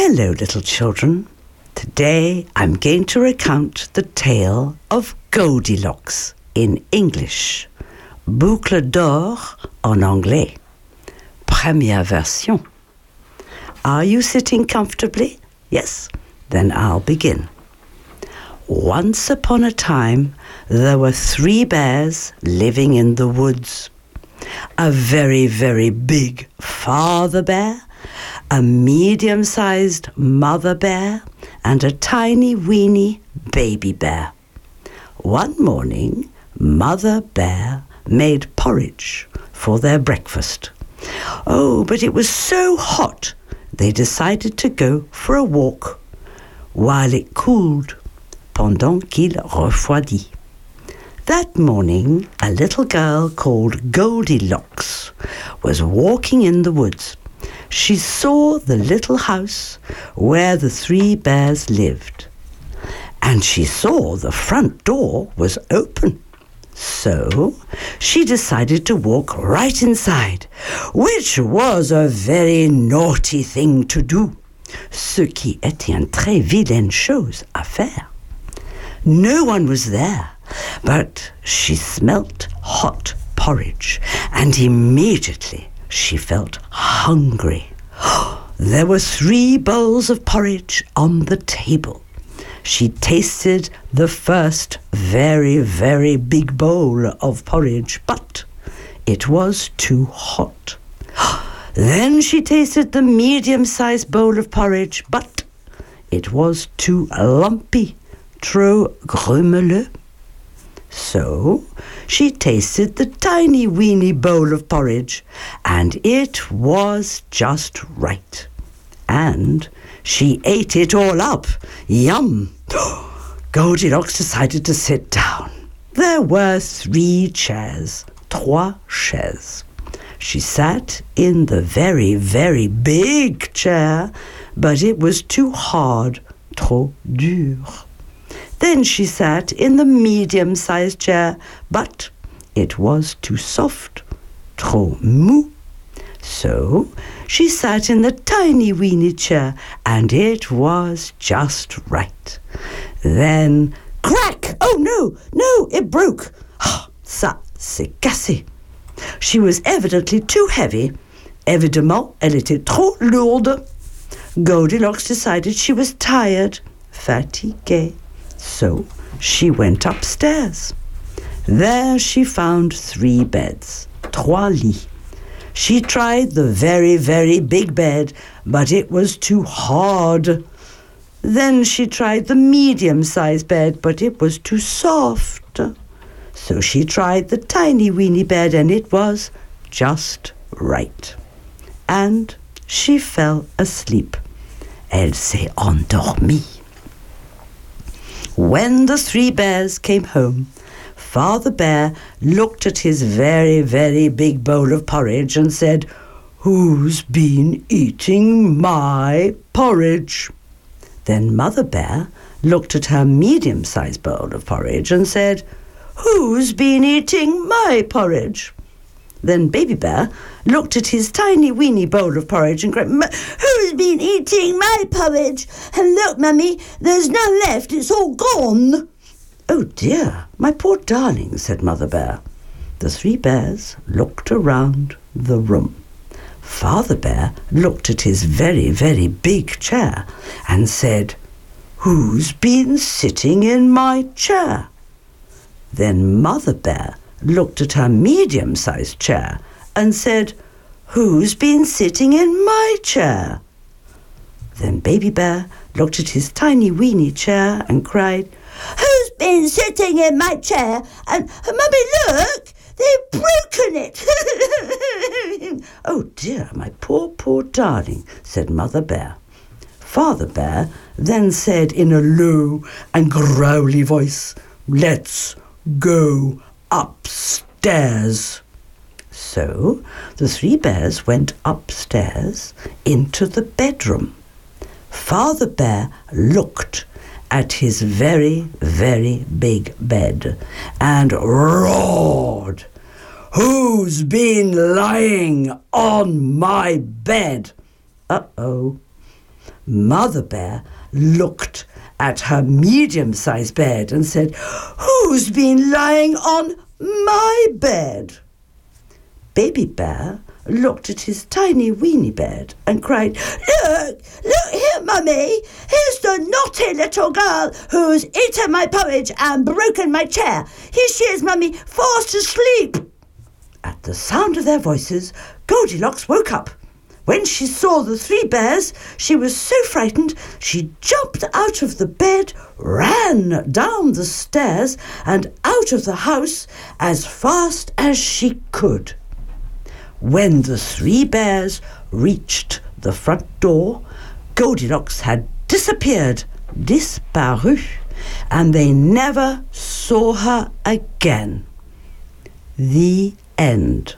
Hello, little children. Today I'm going to recount the tale of Goldilocks in English. Boucle d'or en anglais. Première version. Are you sitting comfortably? Yes? Then I'll begin. Once upon a time, there were three bears living in the woods. A very, very big father bear, a medium sized mother bear, and a tiny, weeny baby bear. One morning, Mother Bear made porridge for their breakfast. Oh, but it was so hot, they decided to go for a walk while it cooled pendant qu'il refroidit. That morning, a little girl called Goldilocks was walking in the woods. She saw the little house where the three bears lived, and she saw the front door was open. So she decided to walk right inside, which was a very naughty thing to do, ce qui était une très vilaine chose à faire. No one was there, but she smelt hot porridge, and immediately she felt hungry. There were three bowls of porridge on the table. She tasted the first very, very big bowl of porridge, but it was too hot. Then she tasted the medium sized bowl of porridge, but it was too lumpy, trop grumeleux. So she tasted the tiny weeny bowl of porridge, and it was just right. And she ate it all up. Yum! Goldilocks decided to sit down. There were three chairs, trois chaises. She sat in the very, very big chair, but it was too hard, trop dur. Then she sat in the medium sized chair, but it was too soft, trop mou. So she sat in the tiny weeny chair, and it was just right. Then, crack! Oh no, no, it broke. Ah, ça, c'est cassé. She was evidently too heavy. Évidemment, elle était trop lourde. Goldilocks decided she was tired, fatiguée. So she went upstairs. There she found three beds, trois lits. She tried the very, very big bed, but it was too hard. Then she tried the medium sized bed, but it was too soft. So she tried the tiny weeny bed, and it was just right. And she fell asleep. Elle s'est endormie. When the three bears came home, Father Bear looked at his very, very big bowl of porridge and said, Who's been eating my porridge? Then Mother Bear looked at her medium sized bowl of porridge and said, Who's been eating my porridge? Then Baby Bear looked at his tiny weeny bowl of porridge and cried, Who's been eating my porridge? And look, Mummy, there's none left, it's all gone. Oh dear, my poor darling, said Mother Bear. The three bears looked around the room. Father Bear looked at his very, very big chair and said, Who's been sitting in my chair? Then Mother Bear looked at her medium sized chair and said, Who's been sitting in my chair? Then Baby Bear looked at his tiny weeny chair and cried, Who's been sitting in my chair? And Mummy, look, they've broken it. oh dear, my poor, poor darling, said Mother Bear. Father Bear then said in a low and growly voice, Let's go upstairs. So the three bears went upstairs into the bedroom. Father Bear looked at his very, very big bed and roared, Who's been lying on my bed? Uh oh. Mother Bear looked at her medium sized bed and said, Who's been lying on my bed? Baby Bear looked at his tiny weeny bed and cried, Look, look here, Mummy. Here's the naughty little girl who's eaten my porridge and broken my chair. Here she is, Mummy, fast asleep. At the sound of their voices, Goldilocks woke up. When she saw the three bears, she was so frightened she jumped out of the bed, ran down the stairs, and out of the house as fast as she could. When the three bears reached the front door, Goldilocks had disappeared, disparu, and they never saw her again. The end.